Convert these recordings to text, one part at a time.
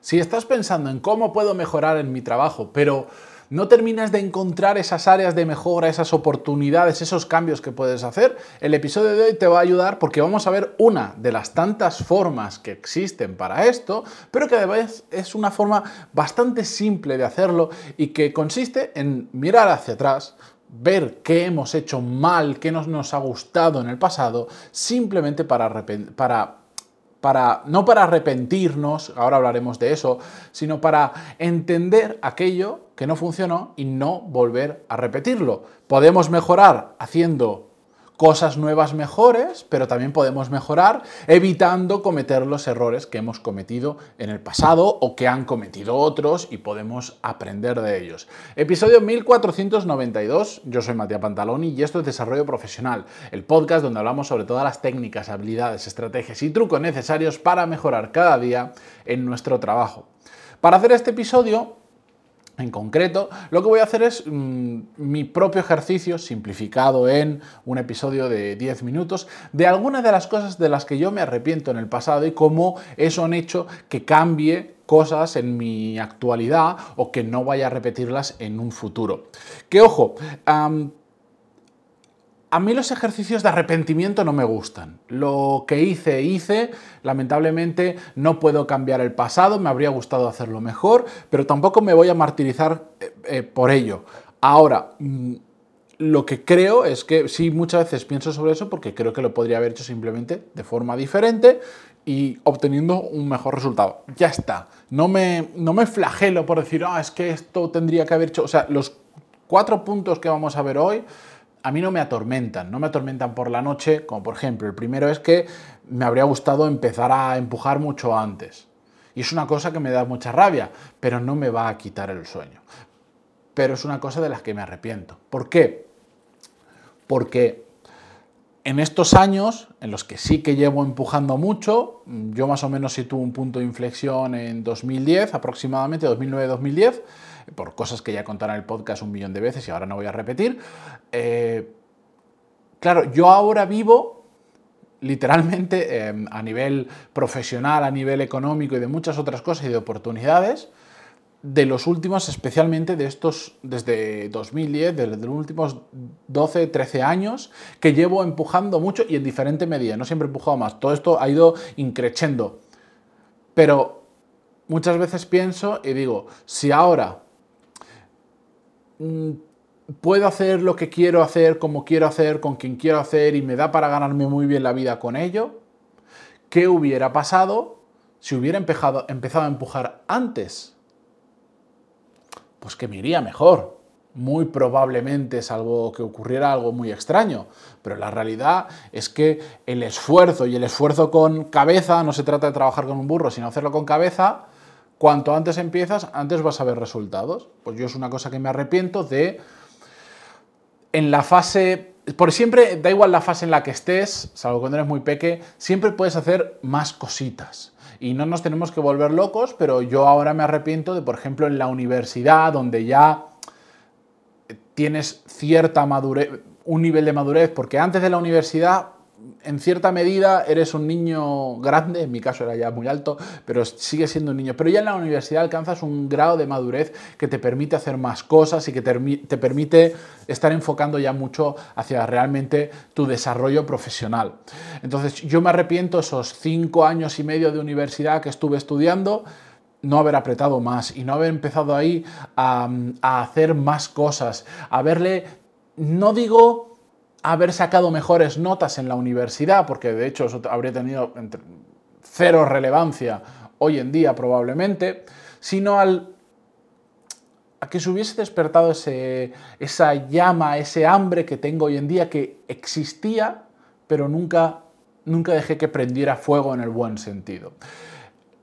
Si estás pensando en cómo puedo mejorar en mi trabajo, pero no terminas de encontrar esas áreas de mejora, esas oportunidades, esos cambios que puedes hacer, el episodio de hoy te va a ayudar porque vamos a ver una de las tantas formas que existen para esto, pero que además es una forma bastante simple de hacerlo y que consiste en mirar hacia atrás, ver qué hemos hecho mal, qué nos, nos ha gustado en el pasado, simplemente para, para para, no para arrepentirnos, ahora hablaremos de eso, sino para entender aquello que no funcionó y no volver a repetirlo. Podemos mejorar haciendo cosas nuevas mejores, pero también podemos mejorar evitando cometer los errores que hemos cometido en el pasado o que han cometido otros y podemos aprender de ellos. Episodio 1492, yo soy Matías Pantaloni y esto es Desarrollo Profesional, el podcast donde hablamos sobre todas las técnicas, habilidades, estrategias y trucos necesarios para mejorar cada día en nuestro trabajo. Para hacer este episodio en concreto, lo que voy a hacer es mm, mi propio ejercicio simplificado en un episodio de 10 minutos de algunas de las cosas de las que yo me arrepiento en el pasado y cómo eso han hecho que cambie cosas en mi actualidad o que no vaya a repetirlas en un futuro. Que ojo, a mí los ejercicios de arrepentimiento no me gustan. Lo que hice, hice. Lamentablemente no puedo cambiar el pasado, me habría gustado hacerlo mejor, pero tampoco me voy a martirizar eh, eh, por ello. Ahora, mm, lo que creo es que sí, muchas veces pienso sobre eso porque creo que lo podría haber hecho simplemente de forma diferente y obteniendo un mejor resultado. Ya está. No me, no me flagelo por decir, ah, es que esto tendría que haber hecho. O sea, los cuatro puntos que vamos a ver hoy a mí no me atormentan, no me atormentan por la noche, como por ejemplo, el primero es que me habría gustado empezar a empujar mucho antes. Y es una cosa que me da mucha rabia, pero no me va a quitar el sueño. Pero es una cosa de las que me arrepiento. ¿Por qué? Porque en estos años, en los que sí que llevo empujando mucho, yo más o menos tuve un punto de inflexión en 2010, aproximadamente 2009-2010, por cosas que ya contaré en el podcast un millón de veces y ahora no voy a repetir. Eh, claro, yo ahora vivo literalmente em, a nivel profesional, a nivel económico y de muchas otras cosas y de oportunidades, de los últimos, especialmente de estos, desde 2010, desde los últimos 12, 13 años, que llevo empujando mucho y en diferente medida, no siempre he empujado más, todo esto ha ido increciendo. Pero muchas veces pienso y digo, si ahora Mm, puedo hacer lo que quiero hacer, como quiero hacer, con quien quiero hacer y me da para ganarme muy bien la vida con ello, ¿qué hubiera pasado si hubiera empezado a empujar antes? Pues que me iría mejor. Muy probablemente, salvo que ocurriera algo muy extraño. Pero la realidad es que el esfuerzo y el esfuerzo con cabeza, no se trata de trabajar con un burro, sino hacerlo con cabeza, Cuanto antes empiezas, antes vas a ver resultados. Pues yo es una cosa que me arrepiento de en la fase, por siempre, da igual la fase en la que estés, salvo cuando eres muy peque, siempre puedes hacer más cositas. Y no nos tenemos que volver locos, pero yo ahora me arrepiento de, por ejemplo, en la universidad, donde ya tienes cierta madurez, un nivel de madurez, porque antes de la universidad en cierta medida eres un niño grande, en mi caso era ya muy alto, pero sigue siendo un niño. Pero ya en la universidad alcanzas un grado de madurez que te permite hacer más cosas y que te, permite estar enfocando ya mucho hacia realmente tu desarrollo profesional. Entonces yo me arrepiento esos cinco años y medio de universidad que estuve estudiando no haber apretado más y no haber empezado ahí a, a hacer más cosas, a verle, no digo haber sacado mejores notas en la universidad, porque de hecho habría tenido cero relevancia hoy en día probablemente, sino al, a que se hubiese despertado ese, esa llama, ese hambre que tengo hoy en día, que existía, pero nunca, nunca dejé que prendiera fuego en el buen sentido.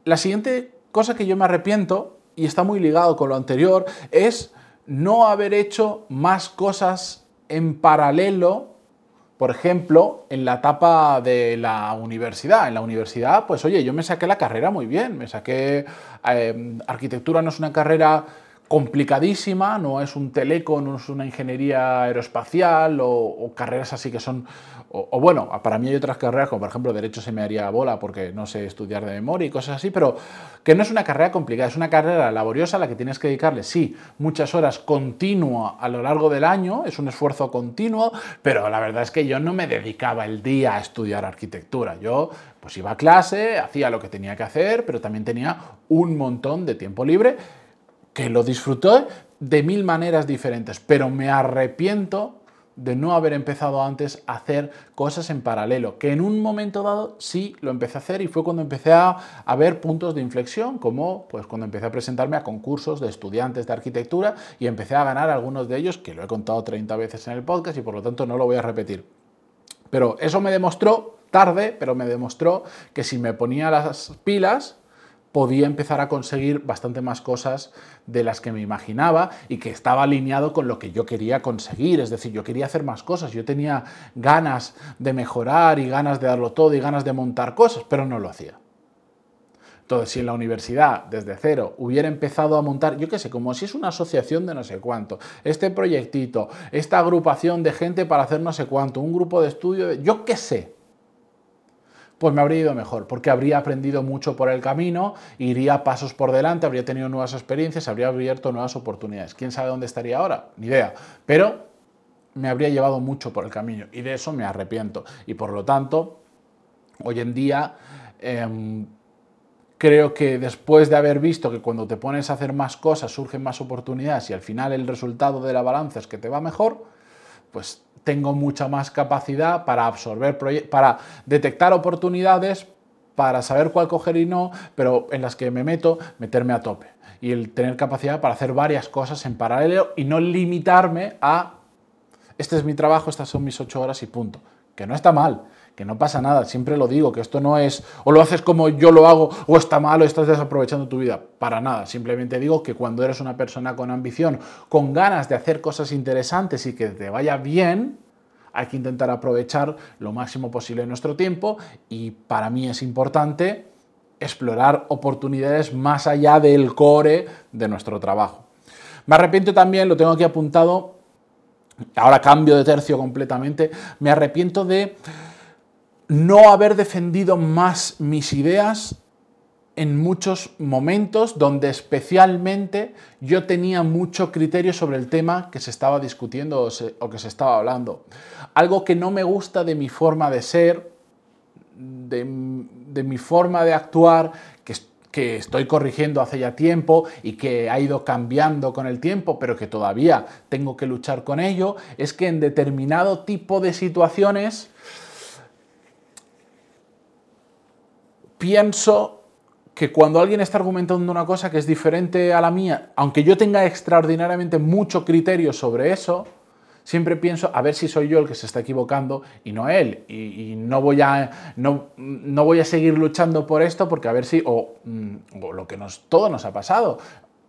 La siguiente cosa que yo me arrepiento, y está muy ligado con lo anterior, es no haber hecho más cosas en paralelo, por ejemplo, en la etapa de la universidad. En la universidad, pues oye, yo me saqué la carrera muy bien, me saqué... Em, arquitectura no es una carrera complicadísima, no es un teleco, no es una ingeniería aeroespacial o, carreras así que son, o, bueno, para mí hay otras carreras como por ejemplo Derecho se me haría bola porque no sé estudiar de memoria y cosas así, pero que no es una carrera complicada, es una carrera laboriosa a la que tienes que dedicarle, sí, muchas horas continua a lo largo del año, es un esfuerzo continuo, pero la verdad es que yo no me dedicaba el día a estudiar arquitectura, yo pues iba a clase, hacía lo que tenía que hacer, pero también tenía un montón de tiempo libre que lo disfruté de mil maneras diferentes, pero me arrepiento de no haber empezado antes a hacer cosas en paralelo, que en un momento dado sí lo empecé a hacer y fue cuando empecé a, ver puntos de inflexión, como pues cuando empecé a presentarme a concursos de estudiantes de arquitectura y empecé a ganar algunos de ellos, que lo he contado 30 veces en el podcast y por lo tanto no lo voy a repetir. Pero eso me demostró, tarde, pero me demostró que si me ponía las pilas, podía empezar a conseguir bastante más cosas de las que me imaginaba y que estaba alineado con lo que yo quería conseguir. Es decir, yo quería hacer más cosas, yo tenía ganas de mejorar y ganas de darlo todo y ganas de montar cosas, pero no lo hacía. Entonces, si en la universidad, desde cero, hubiera empezado a montar, yo qué sé, como si es una asociación de no sé cuánto, este proyectito, esta agrupación de gente para hacer no sé cuánto, un grupo de estudio, yo qué sé, pues me habría ido mejor, porque habría aprendido mucho por el camino, iría pasos por delante, habría tenido nuevas experiencias, habría abierto nuevas oportunidades. ¿Quién sabe dónde estaría ahora? Ni idea. Pero me habría llevado mucho por el camino y de eso me arrepiento. Y por lo tanto, hoy en día em, creo que después de haber visto que cuando te pones a hacer más cosas surgen más oportunidades y al final el resultado de la balanza es que te va mejor, pues tengo mucha más capacidad para absorber, para detectar oportunidades, para saber cuál coger y no, pero en las que me meto, meterme a tope. Y el tener capacidad para hacer varias cosas en paralelo y no limitarme a, este es mi trabajo, estas son mis ocho horas y punto. Que no está mal, que no pasa nada, siempre lo digo, que esto no es o lo haces como yo lo hago o está mal o estás desaprovechando tu vida, para nada, simplemente digo que cuando eres una persona con ambición, con ganas de hacer cosas interesantes y que te vaya bien, hay que intentar aprovechar lo máximo posible nuestro tiempo y para mí es importante explorar oportunidades más allá del core de nuestro trabajo. Me arrepiento también, lo tengo aquí apuntado, ahora cambio de tercio completamente, me arrepiento de no haber defendido más mis ideas en muchos momentos donde especialmente yo tenía mucho criterio sobre el tema que se estaba discutiendo o, que se estaba hablando. Algo que no me gusta de mi forma de ser, de, mi forma de actuar, que, que estoy corrigiendo hace ya tiempo y que ha ido cambiando con el tiempo, pero que todavía tengo que luchar con ello, es que en determinado tipo de situaciones pienso que cuando alguien está argumentando una cosa que es diferente a la mía, aunque yo tenga extraordinariamente mucho criterio sobre eso, siempre pienso a ver si soy yo el que se está equivocando y no él. Y, no, voy a, no, no, voy a seguir luchando por esto porque a ver si, o, mm, o lo que nos, todo nos ha pasado,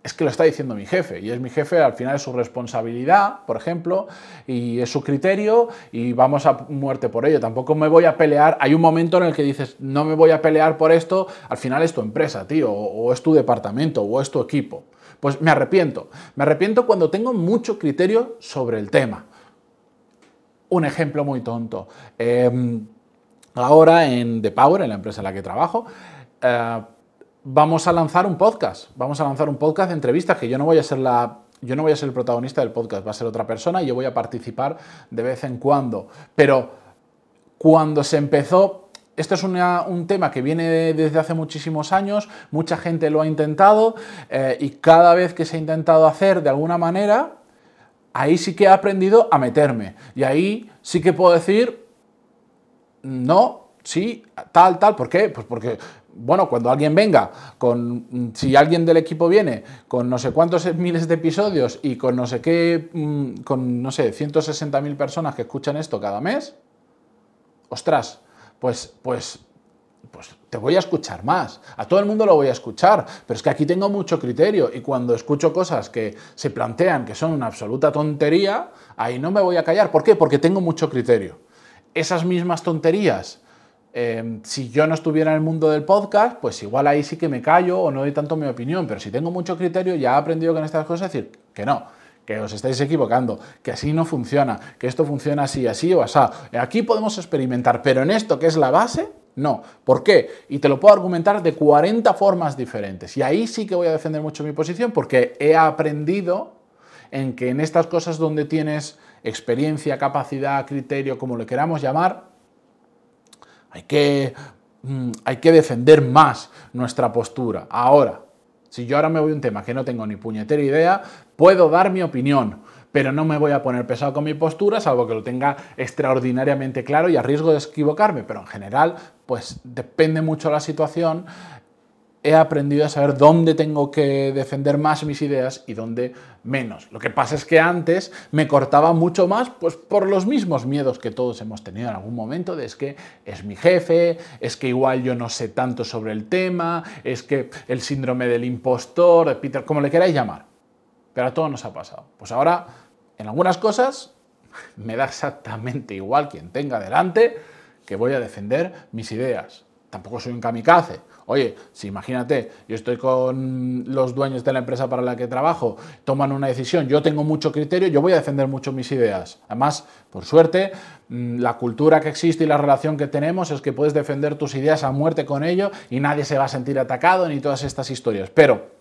es que lo está diciendo mi jefe y es mi jefe, al final es su responsabilidad, por ejemplo, y es su criterio y vamos a muerte por ello. Tampoco me voy a pelear, hay un momento en el que dices, no me voy a pelear por esto, al final es tu empresa, tío, o, es tu departamento, o es tu equipo. Pues me arrepiento, me arrepiento cuando tengo mucho criterio sobre el tema. Un ejemplo muy tonto. Em, ahora en The Power, en la empresa en la que trabajo, eh, vamos a lanzar un podcast. Vamos a lanzar un podcast de entrevistas que yo no voy a ser la yo no voy a ser el protagonista del podcast, va a ser otra persona y yo voy a participar de vez en cuando. Pero cuando se empezó, esto es un tema que viene desde hace muchísimos años, mucha gente lo ha intentado eh, y cada vez que se ha intentado hacer de alguna manera, ahí sí que he aprendido a meterme. Y ahí sí que puedo decir, no, sí, tal, tal. ¿Por qué? Pues porque bueno, cuando alguien venga, con, si alguien del equipo viene con no sé cuántos miles de episodios y con no sé qué, mm, con no sé, 160.000 personas que escuchan esto cada mes, ostras, pues, pues, pues te voy a escuchar más. A todo el mundo lo voy a escuchar, pero es que aquí tengo mucho criterio y cuando escucho cosas que se plantean que son una absoluta tontería, ahí no me voy a callar. ¿Por qué? Porque tengo mucho criterio. Esas mismas tonterías Em, si yo no estuviera en el mundo del podcast, pues igual ahí sí que me callo o no doy tanto mi opinión, pero si tengo mucho criterio, ya he aprendido con estas cosas decir que no, que os estáis equivocando, que así no funciona, que esto funciona así, así o así. Aquí podemos experimentar, pero en esto que es la base, no. ¿Por qué? Y te lo puedo argumentar de 40 formas diferentes. Y ahí sí que voy a defender mucho mi posición porque he aprendido en que en estas cosas donde tienes experiencia, capacidad, criterio, como le queramos llamar, hay que, mm, hay que defender más nuestra postura. Ahora, si yo ahora me voy a un tema que no tengo ni puñetera idea, puedo dar mi opinión, pero no me voy a poner pesado con mi postura, salvo que lo tenga extraordinariamente claro y a riesgo de equivocarme, pero en general, pues depende mucho la situación he aprendido a saber dónde tengo que defender más mis ideas y dónde menos. Lo que pasa es que antes me cortaba mucho más, pues por los mismos miedos que todos hemos tenido en algún momento, de es que es mi jefe, es que igual yo no sé tanto sobre el tema, es que el síndrome del impostor, de Peter, como le queráis llamar. Pero a todos nos ha pasado. Pues ahora, en algunas cosas, me da exactamente igual quien tenga delante que voy a defender mis ideas. Tampoco soy un kamikaze Oye, si imagínate, yo estoy con los dueños de la empresa para la que trabajo, toman una decisión, yo tengo mucho criterio, yo voy a defender mucho mis ideas. Además, por suerte, mm, la cultura que existe y la relación que tenemos es que puedes defender tus ideas a muerte con ello y nadie se va a sentir atacado ni todas estas historias. Pero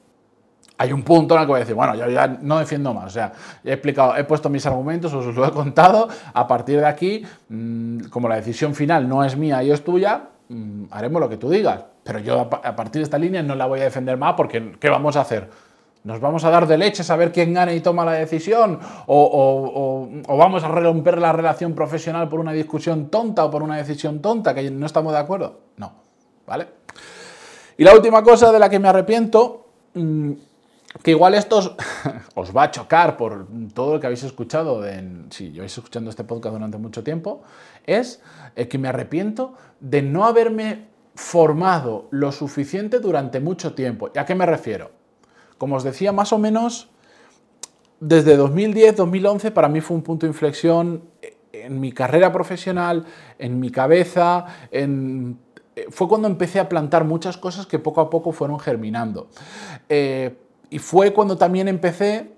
hay un punto en el que voy a decir, bueno, yo ya no defiendo más. O sea, he explicado, he puesto mis argumentos, os lo he contado. A partir de aquí, mm, como la decisión final no es mía y es tuya, mm, haremos lo que tú digas. Pero yo a partir de esta línea no la voy a defender más porque ¿qué vamos a hacer? ¿Nos vamos a dar de leche a ver quién gana y toma la decisión? ¿O, vamos a romper la relación profesional por una discusión tonta o por una decisión tonta que no estamos de acuerdo? No, ¿vale? Y la última cosa de la que me arrepiento, mm, que igual esto os, va a chocar por todo lo que habéis escuchado, si yo habéis escuchando este podcast durante mucho tiempo, es eh, que me arrepiento de no haberme formado lo suficiente durante mucho tiempo. ¿Y a qué me refiero? Como os decía, más o menos desde 2010-2011 para mí fue un punto de inflexión en mi carrera profesional, en mi cabeza, en... fue cuando empecé a plantar muchas cosas que poco a poco fueron germinando. Eh, y fue cuando también empecé,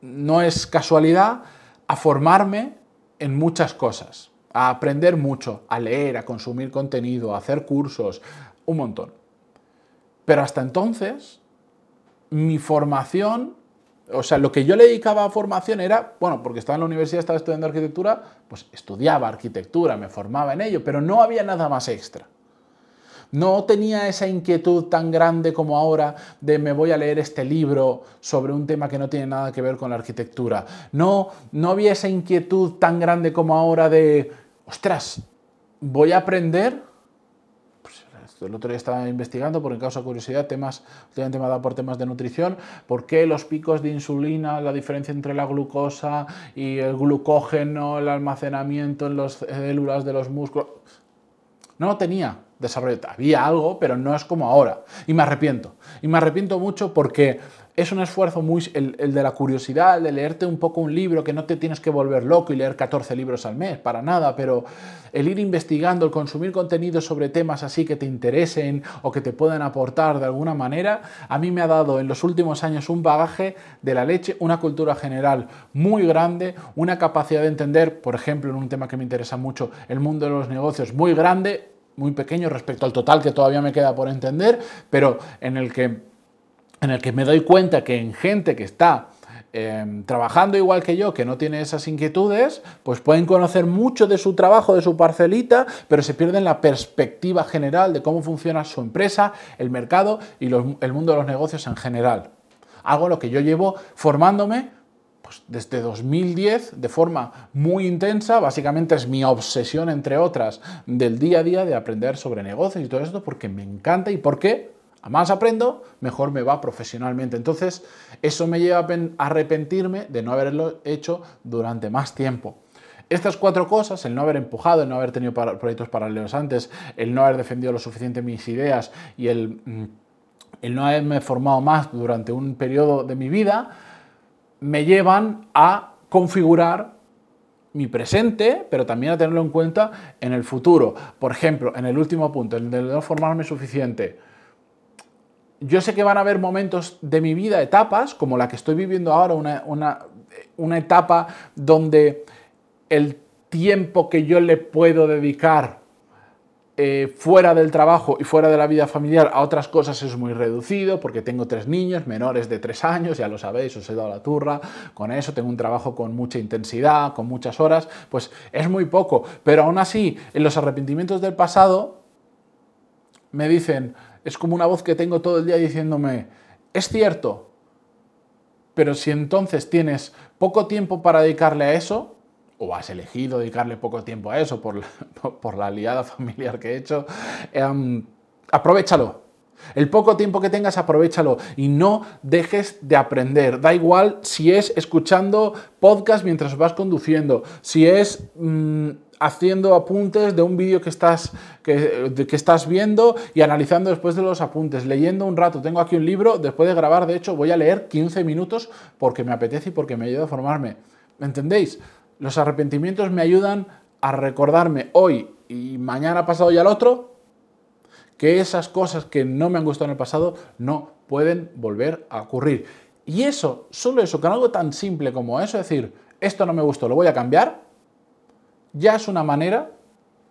no es casualidad, a formarme en muchas cosas a aprender mucho, a leer, a consumir contenido, a hacer cursos, un montón. Pero hasta entonces, mi formación, o sea, lo que yo le dedicaba a formación era, bueno, porque estaba en la universidad, estaba estudiando arquitectura, pues estudiaba arquitectura, me formaba en ello, pero no había nada más extra. No tenía esa inquietud tan grande como ahora de me voy a leer este libro sobre un tema que no tiene nada que ver con la arquitectura. No, no había esa inquietud tan grande como ahora de, ostras, voy a aprender pues, el otro día estaba investigando, por causa de curiosidad, temas, últimamente me ha dado por temas de nutrición, por qué los picos de insulina, la diferencia entre la glucosa y el glucógeno, el almacenamiento en las células de los músculos. No lo tenía desarrollado. Había algo, pero no es como ahora. Y me arrepiento. Y me arrepiento mucho porque es un esfuerzo muy... El, de la curiosidad, el de leerte un poco un libro, que no te tienes que volver loco y leer 14 libros al mes, para nada, pero el ir investigando, el consumir contenido sobre temas así que te interesen o que te puedan aportar de alguna manera, a mí me ha dado en los últimos años un bagaje de la leche, una cultura general muy grande, una capacidad de entender, por ejemplo, en un tema que me interesa mucho, el mundo de los negocios muy grande muy pequeño respecto al total que todavía me queda por entender, pero en el que, en el que me doy cuenta que en gente que está em, trabajando igual que yo, que no tiene esas inquietudes, pues pueden conocer mucho de su trabajo, de su parcelita, pero se pierden la perspectiva general de cómo funciona su empresa, el mercado y el mundo de los negocios en general. Algo lo que yo llevo formándome pues, desde 2010 de forma muy intensa, básicamente es mi obsesión, entre otras, del día a día de aprender sobre negocios y todo esto, porque me encanta y porque a más aprendo, mejor me va profesionalmente. Entonces, eso me lleva a arrepentirme de no haberlo hecho durante más tiempo. Estas cuatro cosas, el no haber empujado, el no haber tenido proyectos paralelos antes, el no haber defendido lo suficiente mis ideas y el, mm, el no haberme formado más durante un periodo de mi vida, me llevan a configurar mi presente, pero también a tenerlo en cuenta en el futuro. Por ejemplo, en el último punto, el de no formarme suficiente. Yo sé que van a haber momentos de mi vida, etapas, como la que estoy viviendo ahora, una, una etapa donde el tiempo que yo le puedo dedicar eh, fuera del trabajo y fuera de la vida familiar a otras cosas es muy reducido porque tengo tres niños menores de tres años, ya lo sabéis, os he dado la turra con eso, tengo un trabajo con mucha intensidad, con muchas horas, pues es muy poco, pero aún así en los arrepentimientos del pasado me dicen, es como una voz que tengo todo el día diciéndome, es cierto, pero si entonces tienes poco tiempo para dedicarle a eso, o has elegido dedicarle poco tiempo a eso por la, por la familiar que he hecho, em, aprovechalo. El poco tiempo que tengas, aprovechalo y no dejes de aprender. Da igual si es escuchando podcast mientras vas conduciendo, si es mm, haciendo apuntes de un vídeo que estás, que, que estás viendo y analizando después de los apuntes, leyendo un rato. Tengo aquí un libro, después de grabar, de hecho, voy a leer 15 minutos porque me apetece y porque me ayuda a formarme. ¿Me entendéis? Los arrepentimientos me ayudan a recordarme hoy y mañana pasado y al otro que esas cosas que no me han gustado en el pasado no pueden volver a ocurrir. Y eso, solo eso, con algo tan simple como eso, decir, esto no me gustó, lo voy a cambiar, ya es una manera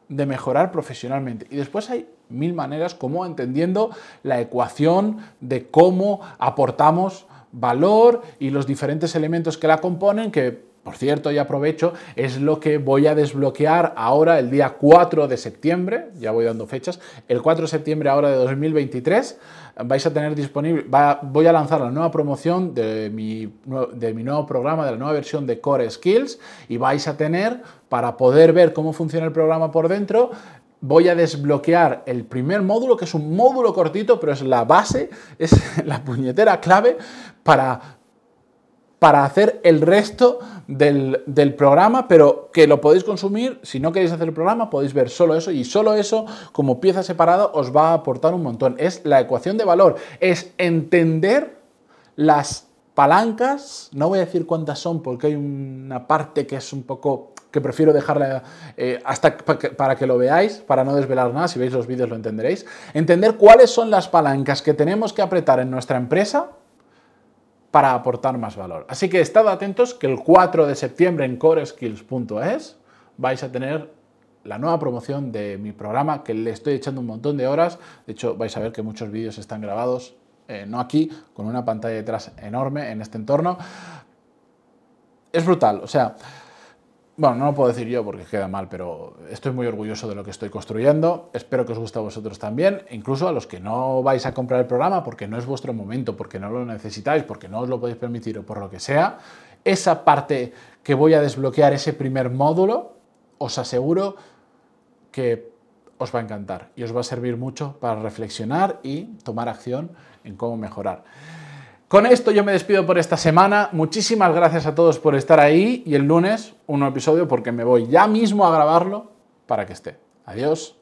de mejorar profesionalmente. Y después hay mil maneras como entendiendo la ecuación de cómo aportamos valor y los diferentes elementos que la componen, que por cierto, y aprovecho, es lo que voy a desbloquear ahora el día 4 de septiembre, ya voy dando fechas, el 4 de septiembre ahora de 2023 vais a tener disponible, voy a lanzar la nueva promoción de mi, de mi nuevo programa, de la nueva versión de Core Skills y vais a tener, para poder ver cómo funciona el programa por dentro, voy a desbloquear el primer módulo, que es un módulo cortito, pero es la base, es la puñetera clave para para hacer el resto del, programa, pero que lo podéis consumir, si no queréis hacer el programa, podéis ver solo eso y solo eso como pieza separada os va a aportar un montón. Es la ecuación de valor, es entender las palancas, no voy a decir cuántas son porque hay una parte que es un poco que prefiero dejarla eh, hasta para que lo veáis, para no desvelar nada, si veis los vídeos lo entenderéis, entender cuáles son las palancas que tenemos que apretar en nuestra empresa para aportar más valor. Así que estad atentos que el 4 de septiembre en coreskills.es vais a tener la nueva promoción de mi programa que le estoy echando un montón de horas. De hecho, vais a ver que muchos vídeos están grabados, eh, no aquí, con una pantalla detrás enorme en este entorno. Es brutal, o sea, bueno, no lo puedo decir yo porque queda mal, pero estoy muy orgulloso de lo que estoy construyendo. Espero que os guste a vosotros también, incluso a los que no vais a comprar el programa porque no es vuestro momento, porque no lo necesitáis, porque no os lo podéis permitir o por lo que sea. Esa parte que voy a desbloquear, ese primer módulo, os aseguro que os va a encantar y os va a servir mucho para reflexionar y tomar acción en cómo mejorar. Con esto yo me despido por esta semana. Muchísimas gracias a todos por estar ahí y el lunes un nuevo episodio porque me voy ya mismo a grabarlo para que esté. Adiós.